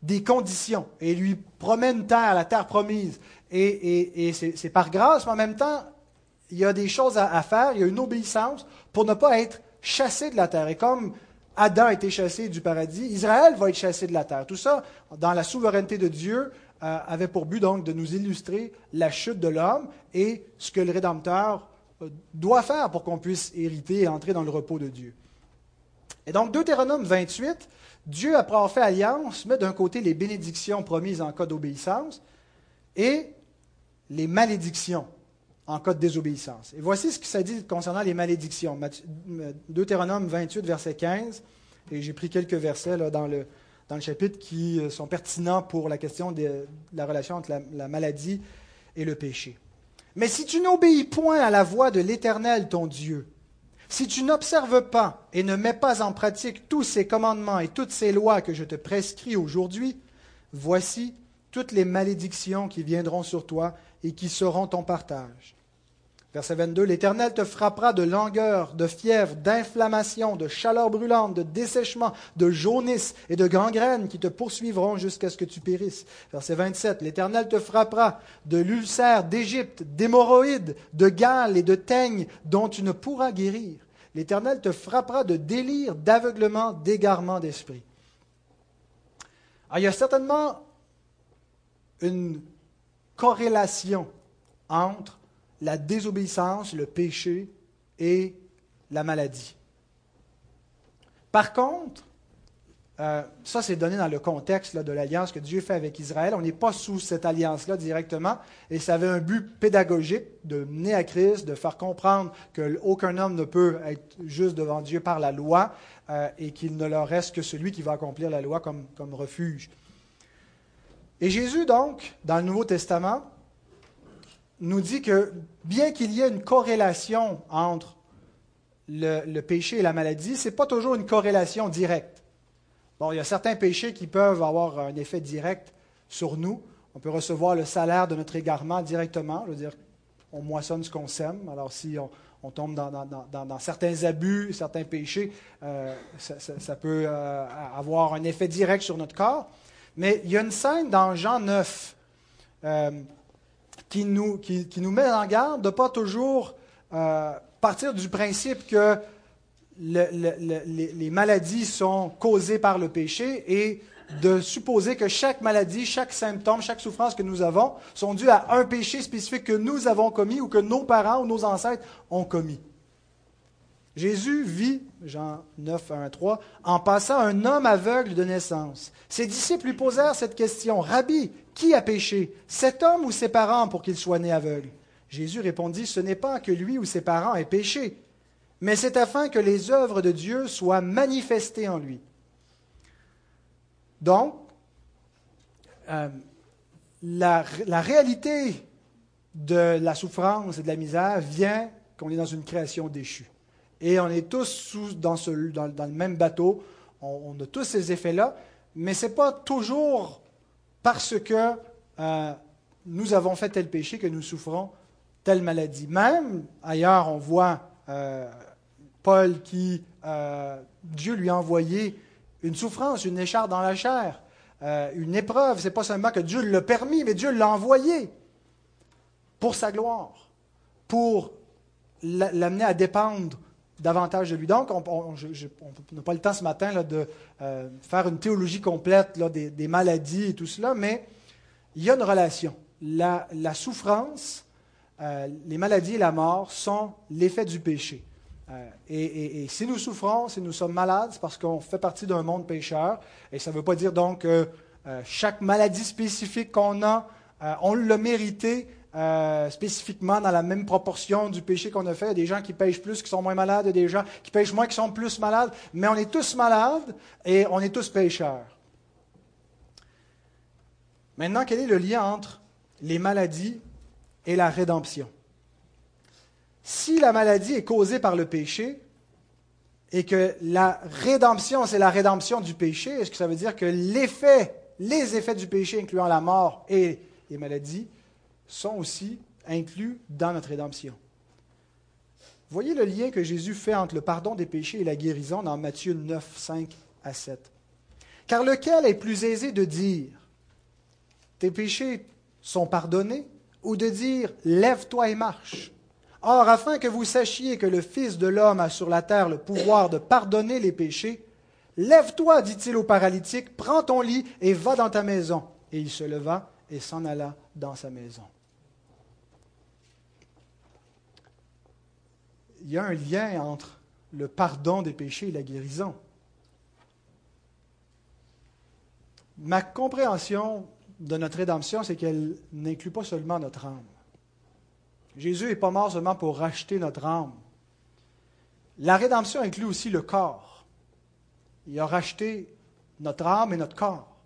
des conditions et lui promet une terre, la terre promise. Et, c'est par grâce, mais en même temps, il y a des choses à, faire, il y a une obéissance pour ne pas être chassé de la terre. Et comme Adam a été chassé du paradis, Israël va être chassé de la terre. Tout ça, dans la souveraineté de Dieu, euh, avait pour but donc de nous illustrer la chute de l'homme et ce que le Rédempteur doit faire pour qu'on puisse hériter et entrer dans le repos de Dieu. Et donc, Deutéronome 28, Dieu, après avoir fait alliance, met d'un côté les bénédictions promises en cas d'obéissance et les malédictions en cas de désobéissance. Et voici ce que ça dit concernant les malédictions. Deutéronome 28, verset 15, et j'ai pris quelques versets dans, le, chapitre qui euh, sont pertinents pour la question de, la relation entre la maladie et le péché. Mais si tu n'obéis point à la voix de l'Éternel ton Dieu, si tu n'observes pas et ne mets pas en pratique tous ces commandements et toutes ces lois que je te prescris aujourd'hui, voici toutes les malédictions qui viendront sur toi et qui seront ton partage. Verset 22, L'Éternel te frappera de langueur, de fièvre, d'inflammation, de chaleur brûlante, de dessèchement, de jaunisse et de gangrène qui te poursuivront jusqu'à ce que tu périsses. Verset 27, L'Éternel te frappera de l'ulcère d'Égypte, d'hémorroïdes, de gales et de teignes dont tu ne pourras guérir. L'Éternel te frappera de délire, d'aveuglement, d'égarement d'esprit. il y a certainement une corrélation entre la désobéissance, le péché et la maladie. Par contre, euh, ça c'est donné dans le contexte de l'alliance que Dieu fait avec Israël. On n'est pas sous cette alliance-là directement, et ça avait un but pédagogique de mener à Christ, de faire comprendre qu'aucun homme ne peut être juste devant Dieu par la loi, euh, et qu'il ne leur reste que celui qui va accomplir la loi comme, comme refuge. Et Jésus, donc, dans le Nouveau Testament, nous dit que bien qu'il y ait une corrélation entre le, péché et la maladie, ce n'est pas toujours une corrélation directe. Bon, il y a certains péchés qui peuvent avoir un effet direct sur nous. On peut recevoir le salaire de notre égarement directement. Je veux dire, on moissonne ce qu'on sème. Alors, si on, tombe dans, certains abus, certains péchés, euh, ça, peut euh, avoir un effet direct sur notre corps. Mais il y a une scène dans Jean 9 qui nous, met en garde de ne pas toujours euh, partir du principe que les maladies sont causées par le péché et de supposer que chaque maladie, chaque symptôme, chaque souffrance que nous avons sont dues à un péché spécifique que nous avons commis ou que nos parents ou nos ancêtres ont commis. Jésus vit, Jean 9, 1 3, en passant un homme aveugle de naissance. Ses disciples lui posèrent cette question Rabbi, qui a péché, cet homme ou ses parents, pour qu'il soit né aveugle? Jésus répondit Ce n'est pas que lui ou ses parents aient péché, mais c'est afin que les œuvres de Dieu soient manifestées en lui. Donc, euh, la, réalité de la souffrance et de la misère vient qu'on est dans une création déchue. Et on est tous dans, le même bateau, on, a tous ces effets-là, mais ce n'est pas toujours parce que euh, nous avons fait tel péché que nous souffrons telle maladie. Même ailleurs, on voit euh, Paul qui, Dieu lui a envoyé une souffrance, une écharpe dans la chair, euh, une épreuve. Ce n'est pas seulement que Dieu l'a permis, mais Dieu l'a envoyé pour sa gloire, pour l'amener à dépendre davantage de lui. Donc, on n'a pas le temps ce matin de euh, faire une théologie complète des, maladies et tout cela, mais il y a une relation. La, souffrance, euh, les maladies et la mort sont l'effet du péché. Euh, et, si nous souffrons, si nous sommes malades, c'est parce qu'on fait partie d'un monde pécheur. Et ça ne veut pas dire donc que chaque maladie spécifique qu'on a, on l'a mérité spécifiquement dans la même proportion du péché qu'on a fait. Il y a des gens qui pêchent plus, qui sont moins malades, il des gens qui pêchent moins, qui sont plus malades. Mais on est tous malades et on est tous pécheurs. Maintenant, quel est le lien entre les maladies et la rédemption? Si la maladie est causée par le péché et que la rédemption, c'est la rédemption du péché, est-ce que ça veut dire que l'effet, les effets du péché, incluant la mort et les maladies, sont aussi inclus dans notre rédemption? Voyez le lien que Jésus fait entre le pardon des péchés et la guérison dans Matthieu 9, 5 à 7. Car lequel est plus aisé de dire Tes péchés sont pardonnés ou de dire Lève-toi et marche? Or, afin que vous sachiez que le Fils de l'homme a sur la terre le pouvoir de pardonner les péchés, Lève-toi, dit-il au paralytique, prends ton lit et va dans ta maison. Et il se leva et s'en alla dans sa maison. Il y a un lien entre le pardon des péchés et la guérison. Ma compréhension de notre rédemption, c'est qu'elle n'inclut pas seulement notre âme. Jésus n'est pas mort seulement pour racheter notre âme. La rédemption inclut aussi le corps. Il a racheté notre âme et notre corps.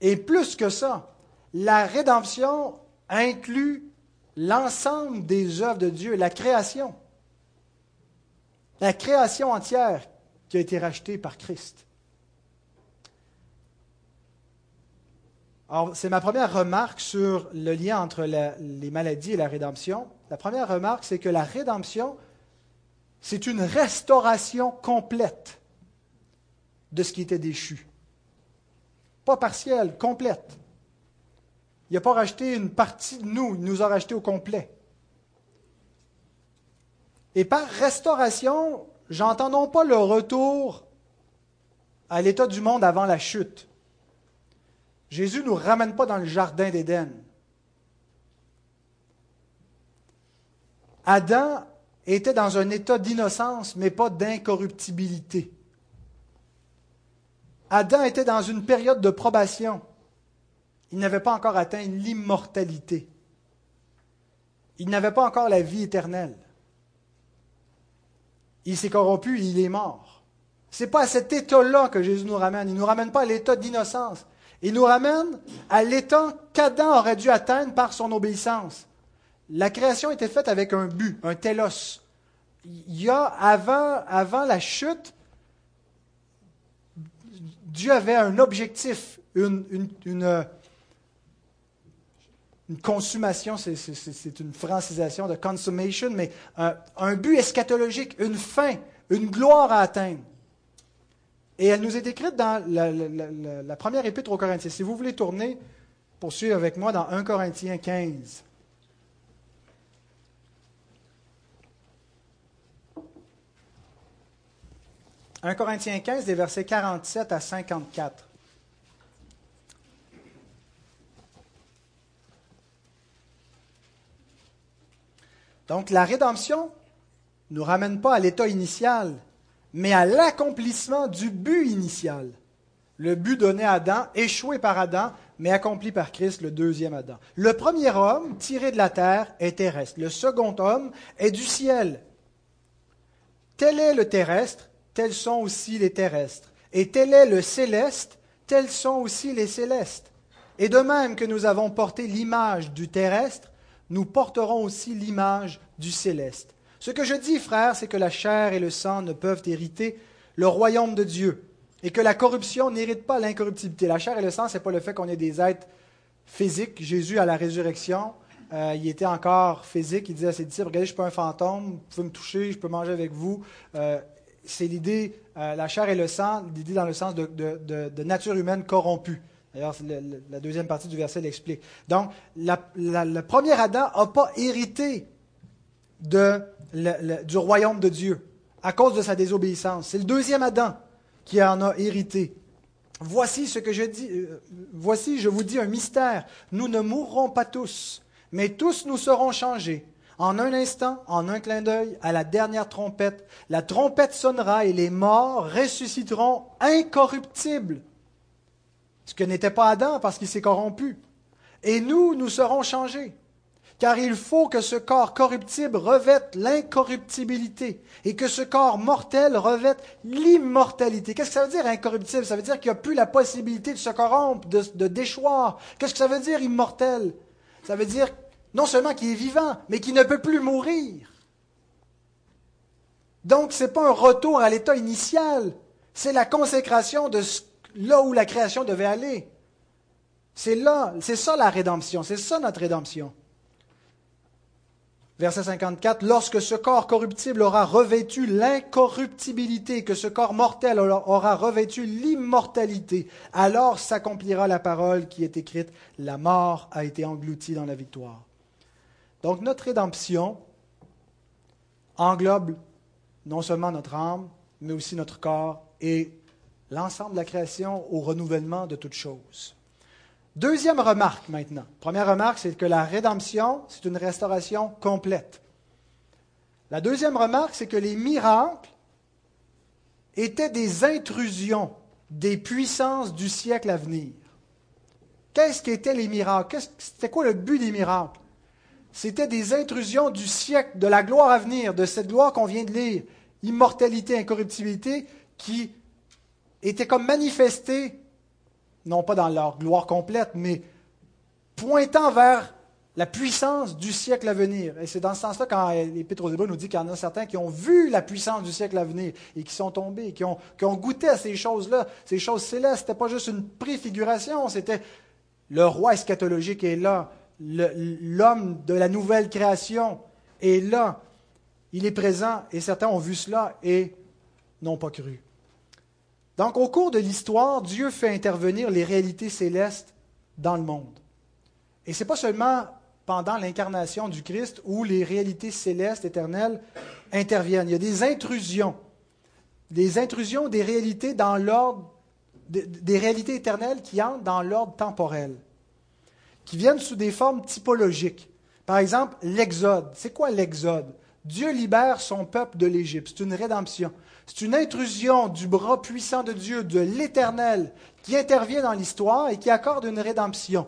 Et plus que ça, la rédemption inclut l'ensemble des œuvres de Dieu, la création. La création entière qui a été rachetée par Christ. Alors, c'est ma première remarque sur le lien entre les maladies et la rédemption. La première remarque, c'est que la rédemption, c'est une restauration complète de ce qui était déchu. Pas partielle, complète. Il n'a pas racheté une partie de nous, il nous a racheté au complet. Et par restauration, j'entends non pas le retour à l'état du monde avant la chute, Jésus ne nous ramène pas dans le jardin d'Éden. Adam était dans un état d'innocence, mais pas d'incorruptibilité. Adam était dans une période de probation. Il n'avait pas encore atteint l'immortalité. Il n'avait pas encore la vie éternelle. Il s'est corrompu, il est mort. Ce n'est pas à cet état-là que Jésus nous ramène. Il nous ramène pas à l'état d'innocence. Il nous ramène à l'état qu'Adam aurait dû atteindre par son obéissance. La création était faite avec un but, un telos. Il y a, avant, avant la chute, Dieu avait un objectif, une, une, une consommation, c'est une francisation de consummation, mais euh, un, but eschatologique, une fin, une gloire à atteindre. Et elle nous est décrite dans la, première épître aux Corinthiens. Si vous voulez tourner, poursuivre avec moi dans 1 Corinthiens 15. « 1 Corinthiens 15, des versets 47 à 54. Donc la rédemption ne nous ramène pas à l'état initial, mais à l'accomplissement du but initial. Le but donné à Adam, échoué par Adam, mais accompli par Christ, le deuxième Adam. Le premier homme, tiré de la terre, est terrestre. Le second homme est du ciel. Tel est le terrestre, tels sont aussi les terrestres. Et tel est le céleste, tels sont aussi les célestes. Et de même que nous avons porté l'image du terrestre, nous porterons aussi l'image du céleste. Ce que je dis, frère, c'est que la chair et le sang ne peuvent hériter le royaume de Dieu, et que la corruption n'hérite pas l'incorruptibilité. La chair et le sang, ce n'est pas le fait qu'on est des êtres physiques. Jésus, à la résurrection, euh, il était encore physique. Il disait à ses disciples, regardez, je suis pas un fantôme, vous pouvez me toucher, je peux manger avec vous. Euh, c'est l'idée, euh, la chair et le sang, l'idée dans le sens de nature humaine corrompue. D'ailleurs, la deuxième partie du verset l'explique. Donc, le premier Adam n'a pas hérité du royaume de Dieu à cause de sa désobéissance. C'est le deuxième Adam qui en a hérité. Voici ce que je dis. Euh, voici, je vous dis un mystère. Nous ne mourrons pas tous, mais tous nous serons changés. En un instant, en un clin d'œil, à la dernière trompette, la trompette sonnera et les morts ressusciteront incorruptibles ce que n'était pas Adam parce qu'il s'est corrompu. Et nous, nous serons changés. Car il faut que ce corps corruptible revête l'incorruptibilité et que ce corps mortel revête l'immortalité. Qu'est-ce que ça veut dire incorruptible? Ça veut dire qu'il n'y a plus la possibilité de se corrompre, de, déchoir. Qu'est-ce que ça veut dire immortel? Ça veut dire non seulement qu'il est vivant, mais qu'il ne peut plus mourir. Donc ce n'est pas un retour à l'état initial, c'est la consécration de ce là où la création devait aller. C'est là, c'est ça la rédemption, c'est ça notre rédemption. Verset 54, lorsque ce corps corruptible aura revêtu l'incorruptibilité, que ce corps mortel aura revêtu l'immortalité, alors s'accomplira la parole qui est écrite, la mort a été engloutie dans la victoire. Donc notre rédemption englobe non seulement notre âme, mais aussi notre corps et l'ensemble de la création au renouvellement de toutes choses. Deuxième remarque maintenant. Première remarque, c'est que la rédemption, c'est une restauration complète. La deuxième remarque, c'est que les miracles étaient des intrusions des puissances du siècle à venir. Qu'est-ce qu'étaient les miracles? C'était quoi le but des miracles? C'était des intrusions du siècle, de la gloire à venir, de cette gloire qu'on vient de lire, immortalité, incorruptibilité, qui étaient comme manifestés, non pas dans leur gloire complète, mais pointant vers la puissance du siècle à venir. Et c'est dans ce sens-là quand l'Épître aux Hébreux nous dit qu'il y en a certains qui ont vu la puissance du siècle à venir et qui sont tombés, qui ont, qui ont goûté à ces choses-là, ces choses célestes. Ce n'était pas juste une préfiguration, c'était le roi eschatologique est là, l'homme de la nouvelle création est là, il est présent et certains ont vu cela et n'ont pas cru. Donc, au cours de l'histoire, Dieu fait intervenir les réalités célestes dans le monde. Et ce n'est pas seulement pendant l'incarnation du Christ où les réalités célestes éternelles interviennent. Il y a des intrusions, des intrusions des réalités dans l'ordre, des réalités éternelles qui entrent dans l'ordre temporel, qui viennent sous des formes typologiques. Par exemple, l'Exode. C'est quoi l'Exode? Dieu libère son peuple de l'Égypte. C'est une rédemption. C'est une intrusion du bras puissant de Dieu, de l'Éternel, qui intervient dans l'histoire et qui accorde une rédemption.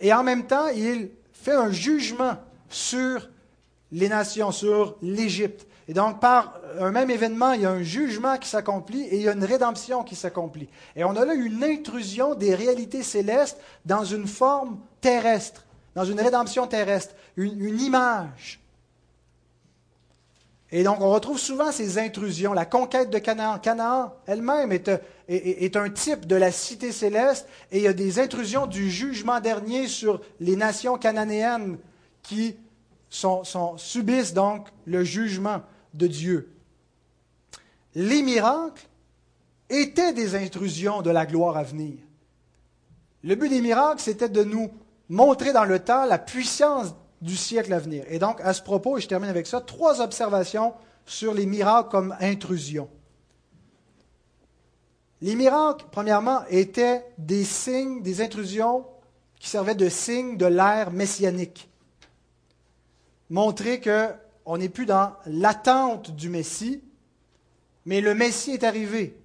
Et en même temps, il fait un jugement sur les nations, sur l'Égypte. Et donc, par un même événement, il y a un jugement qui s'accomplit et il y a une rédemption qui s'accomplit. Et on a là une intrusion des réalités célestes dans une forme terrestre, dans une rédemption terrestre, une, une image. Et donc, on retrouve souvent ces intrusions. La conquête de Canaan. Canaan elle-même est, un type de la cité céleste et il y a des intrusions du jugement dernier sur les nations cananéennes qui subissent donc le jugement de Dieu. Les miracles étaient des intrusions de la gloire à venir. Le but des miracles, c'était de nous montrer dans le temps la puissance du siècle à venir. Et donc, à ce propos, et je termine avec ça, trois observations sur les miracles comme intrusion. Les miracles, premièrement, étaient des signes, des intrusions qui servaient de signes de l'ère messianique. Montrer qu'on n'est plus dans l'attente du Messie, mais le Messie est arrivé.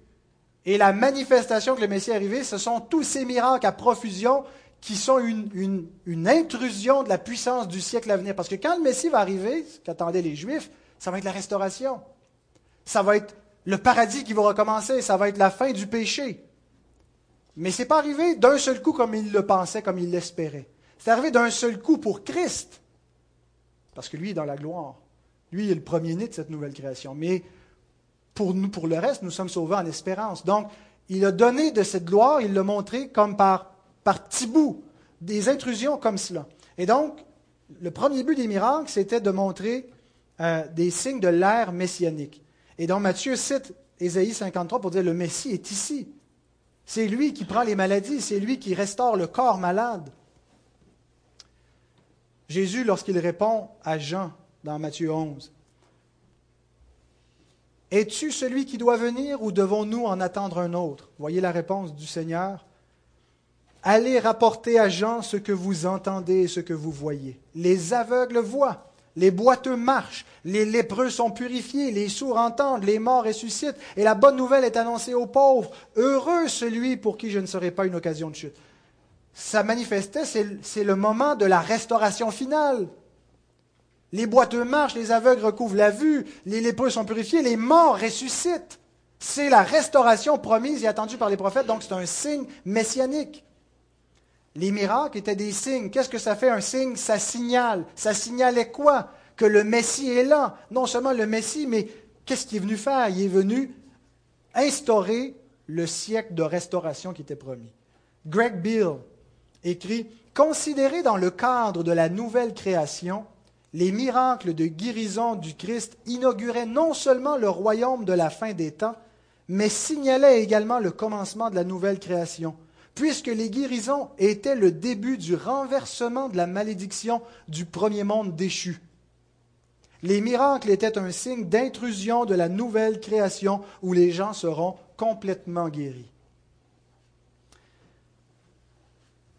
Et la manifestation que le Messie est arrivé, ce sont tous ces miracles à profusion qui sont une, intrusion de la puissance du siècle à venir. Parce que quand le Messie va arriver, ce qu'attendaient les Juifs, ça va être la restauration. Ça va être le paradis qui va recommencer, ça va être la fin du péché. Mais ce n'est pas arrivé d'un seul coup comme il le pensait, comme il l'espérait. C'est arrivé d'un seul coup pour Christ, parce que lui est dans la gloire. Lui est le premier-né de cette nouvelle création. Mais pour nous, pour le reste, nous sommes sauvés en espérance. Donc, il a donné de cette gloire, il l'a montré comme par, par petits bouts, des intrusions comme cela. Et donc, le premier but des miracles, c'était de montrer euh, des signes de l'ère messianique. Et donc Matthieu cite Ésaïe 53 pour dire le Messie est ici. C'est lui qui prend les maladies, c'est lui qui restaure le corps malade. Jésus, lorsqu'il répond à Jean dans Matthieu 11, Es-tu celui qui doit venir ou devons-nous en attendre un autre? Voyez la réponse du Seigneur. Allez rapporter à Jean ce que vous entendez et ce que vous voyez. Les aveugles voient, les boiteux marchent, les lépreux sont purifiés, les sourds entendent, les morts ressuscitent, et la bonne nouvelle est annoncée aux pauvres. Heureux celui pour qui je ne serai pas une occasion de chute. Ça manifestait, c'est le moment de la restauration finale. Les boiteux marchent, les aveugles recouvrent la vue, les lépreux sont purifiés, les morts ressuscitent. C'est la restauration promise et attendue par les prophètes, donc c'est un signe messianique. Les miracles étaient des signes. Qu'est-ce que ça fait un signe? Ça signale. Ça signalait quoi? Que le Messie est là. Non seulement le Messie, mais qu'est-ce qu'il est venu faire? Il est venu instaurer le siècle de restauration qui était promis. Greg Beale écrit Considérez dans le cadre de la nouvelle création, les miracles de guérison du Christ inauguraient non seulement le royaume de la fin des temps, mais signalaient également le commencement de la nouvelle création puisque les guérisons étaient le début du renversement de la malédiction du premier monde déchu. Les miracles étaient un signe d'intrusion de la nouvelle création où les gens seront complètement guéris.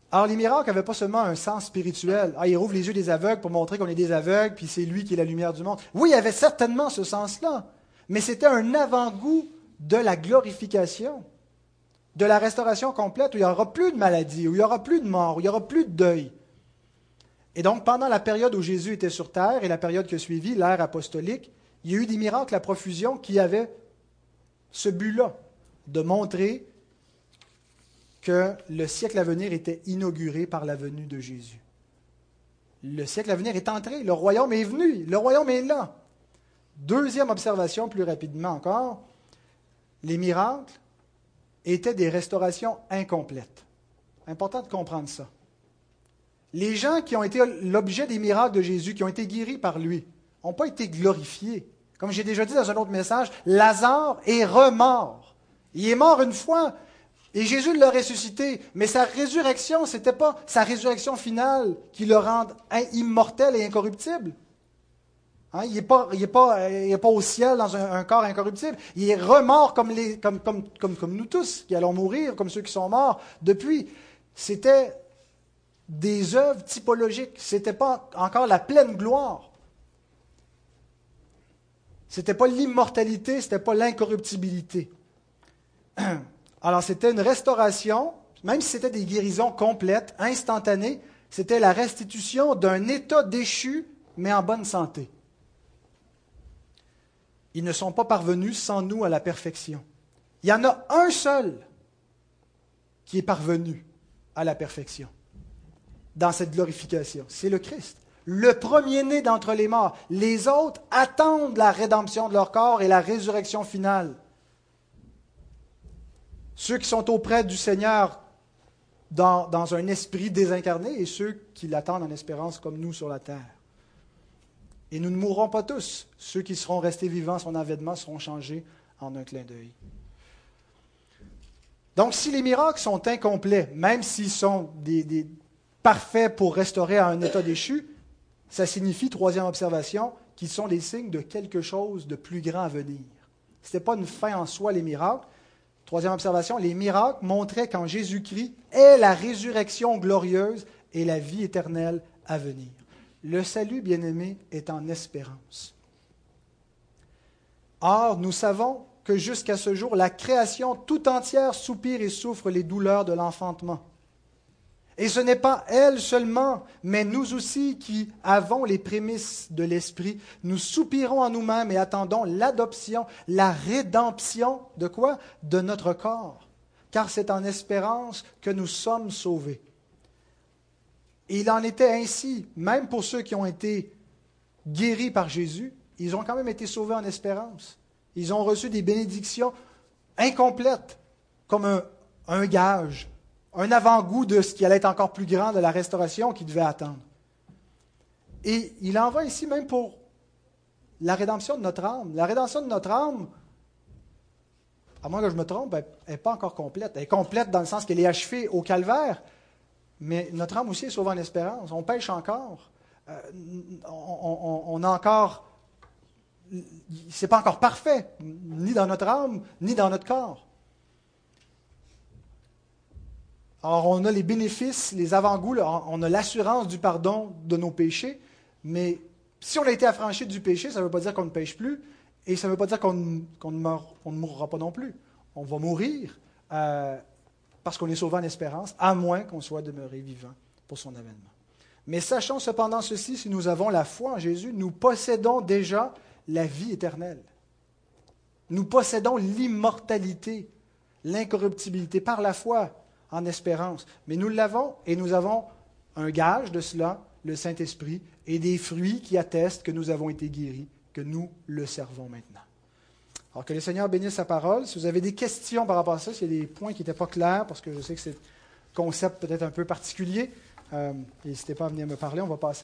Alors, les miracles n'avaient pas seulement un sens spirituel. Ah, il rouvre les yeux des aveugles pour montrer qu'on est des aveugles, puis c'est lui qui est la lumière du monde. Oui, il y avait certainement ce sens-là, mais c'était un avant-goût de la glorification de la restauration complète où il n'y aura plus de maladie, où il n'y aura plus de mort, où il n'y aura plus de deuil. Et donc, pendant la période où Jésus était sur terre et la période qui a suivi, l'ère apostolique, il y a eu des miracles à profusion qui avaient ce but-là, de montrer que le siècle à venir était inauguré par la venue de Jésus. Le siècle à venir est entré, le royaume est venu, le royaume est là. Deuxième observation, plus rapidement encore, les miracles étaient des restaurations incomplètes. Important de comprendre ça. Les gens qui ont été l'objet des miracles de Jésus, qui ont été guéris par lui, n'ont pas été glorifiés. Comme j'ai déjà dit dans un autre message, Lazare est remort. Il est mort une fois et Jésus l'a ressuscité, mais sa résurrection, ce n'était pas sa résurrection finale qui le rend immortel et incorruptible. Hein, il n'est pas, au ciel dans un, corps incorruptible. Il est remort comme, comme, nous tous, qui allons mourir, comme ceux qui sont morts depuis. C'était des œuvres typologiques. Ce n'était pas encore la pleine gloire. Ce n'était pas l'immortalité, ce n'était pas l'incorruptibilité. Alors c'était une restauration, même si c'était des guérisons complètes, instantanées, c'était la restitution d'un état déchu, mais en bonne santé. Ils ne sont pas parvenus sans nous à la perfection. Il y en a un seul qui est parvenu à la perfection dans cette glorification. C'est le Christ, le premier-né d'entre les morts. Les autres attendent la rédemption de leur corps et la résurrection finale. Ceux qui sont auprès du Seigneur dans, dans un esprit désincarné et ceux qui l'attendent en espérance comme nous sur la terre. Et nous ne mourrons pas tous. Ceux qui seront restés vivants son avènement seront changés en un clin d'œil. Donc, si les miracles sont incomplets, même s'ils sont parfaits pour restaurer à un état déchu, ça signifie, troisième observation, qu'ils sont des signes de quelque chose de plus grand à venir. Ce n'était pas une fin en soi, les miracles. Troisième observation, les miracles montraient qu'en Jésus-Christ est la résurrection glorieuse et la vie éternelle à venir. Le salut, bien-aimé, est en espérance. Or, nous savons que jusqu'à ce jour, la création tout entière soupire et souffre les douleurs de l'enfantement. Et ce n'est pas elle seulement, mais nous aussi qui avons les prémices de l'Esprit, nous soupirons en nous-mêmes et attendons l'adoption, la rédemption de quoi? De notre corps. Car c'est en espérance que nous sommes sauvés. Et il en était ainsi, même pour ceux qui ont été guéris par Jésus, ils ont quand même été sauvés en espérance. Ils ont reçu des bénédictions incomplètes, comme un, gage, un avant-goût de ce qui allait être encore plus grand de la restauration qu'ils devaient attendre. Et il en va ici même pour la rédemption de notre âme. La rédemption de notre âme, à moins que je me trompe, elle n'est pas encore complète. Elle est complète dans le sens qu'elle est achevée au calvaire, mais notre âme aussi est sauvée en espérance. On pêche encore. Euh, on, a encore. C'est pas encore parfait, ni dans notre âme, ni dans notre corps. Alors, on a les bénéfices, les avant-goûts, on a l'assurance du pardon de nos péchés, mais si on a été affranchi du péché, ça ne veut pas dire qu'on ne pêche plus, et ça ne veut pas dire qu'on ne, mourra pas non plus. On va mourir euh, parce qu'on est sauvé en espérance, à moins qu'on soit demeuré vivant pour son avènement. Mais sachons cependant ceci, si nous avons la foi en Jésus, nous possédons déjà la vie éternelle. Nous possédons l'immortalité, l'incorruptibilité par la foi en espérance. Mais nous l'avons et nous avons un gage de cela, le Saint-Esprit, et des fruits qui attestent que nous avons été guéris, que nous le servons maintenant. Alors que le Seigneur bénisse sa parole. Si vous avez des questions par rapport à ça, s'il y a des points qui n'étaient pas clairs, parce que je sais que c'est un concept peut-être un peu particulier, euh, n'hésitez pas à venir me parler, on va passer.